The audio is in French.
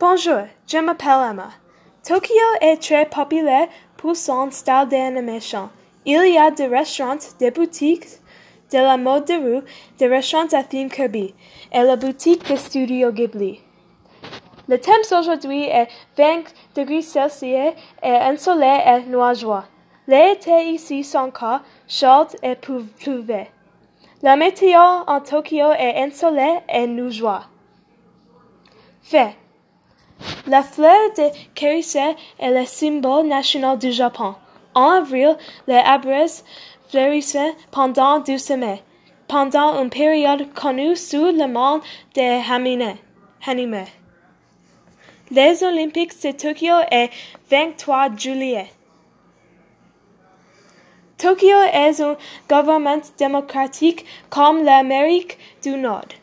Bonjour, je m'appelle Emma. Tokyo est très populaire pour son style d'animation. Il y a des restaurants, des boutiques, de la mode de rue, des restaurants à thème Kirby et la boutique de Studio Ghibli. Le thème aujourd'hui est 20 degrés Celsius et ensoleillé et nuageux. L'été ici sont cas chaud et pluvieux. La météo en Tokyo est ensoleillée et nuageux. Fait. La fleur de Kerisa est le symbole national du Japon. En avril, les arbres fleurissent pendant deux semaines, pendant une période connue sous le nom de Hanime. Les Olympiques de Tokyo est 23 juillet. Tokyo est un gouvernement démocratique comme l'Amérique du Nord.